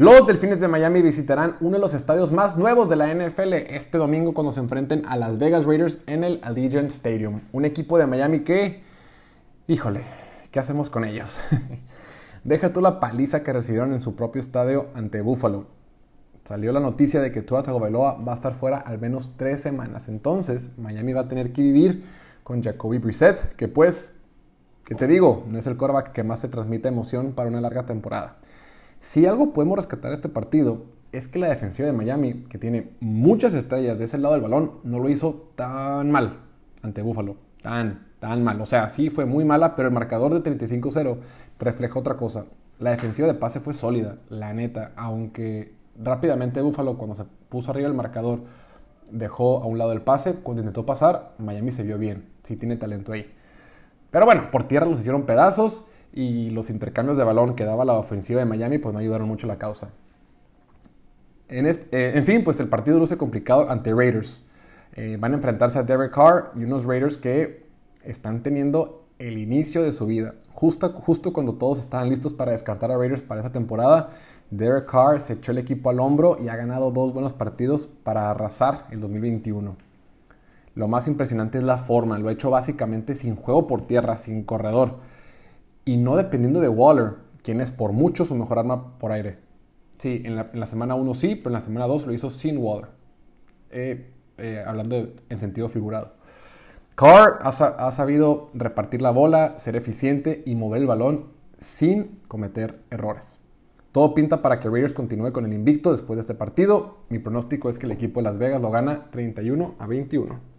Los Delfines de Miami visitarán uno de los estadios más nuevos de la NFL este domingo cuando se enfrenten a Las Vegas Raiders en el Allegiant Stadium. Un equipo de Miami que, híjole, ¿qué hacemos con ellos? Deja tú la paliza que recibieron en su propio estadio ante Buffalo. Salió la noticia de que Tua Tagovailoa va a estar fuera al menos tres semanas. Entonces, Miami va a tener que vivir con Jacoby Brissett, que pues, ¿qué te digo? No es el quarterback que más te transmite emoción para una larga temporada. Si algo podemos rescatar de este partido es que la defensiva de Miami, que tiene muchas estrellas de ese lado del balón, no lo hizo tan mal ante Buffalo. Tan, tan mal. O sea, sí fue muy mala, pero el marcador de 35-0 refleja otra cosa. La defensiva de pase fue sólida, la neta, aunque rápidamente Buffalo cuando se puso arriba el marcador dejó a un lado el pase, cuando intentó pasar, Miami se vio bien, sí tiene talento ahí. Pero bueno, por tierra los hicieron pedazos y los intercambios de balón que daba la ofensiva de Miami pues no ayudaron mucho a la causa. En, en fin, pues el partido luce complicado ante Raiders. Eh, van a enfrentarse a Derek Carr y unos Raiders que están teniendo el inicio de su vida. Justo, justo cuando todos estaban listos para descartar a Raiders para esta temporada, Derek Carr se echó el equipo al hombro y ha ganado dos buenos partidos para arrasar el 2021. Lo más impresionante es la forma, lo ha hecho básicamente sin juego por tierra, sin corredor y no dependiendo de Waller, quien es por mucho su mejor arma por aire. Sí, en la, semana 1 sí, pero en la semana 2 lo hizo sin Waller. Eh, eh, hablando en sentido figurado. Carr ha, ha, sabido repartir la bola, ser eficiente y mover el balón sin cometer errores. Todo pinta para que Raiders continúe con el invicto después de este partido. Mi pronóstico es que el equipo de Las Vegas lo gana 31 a 21.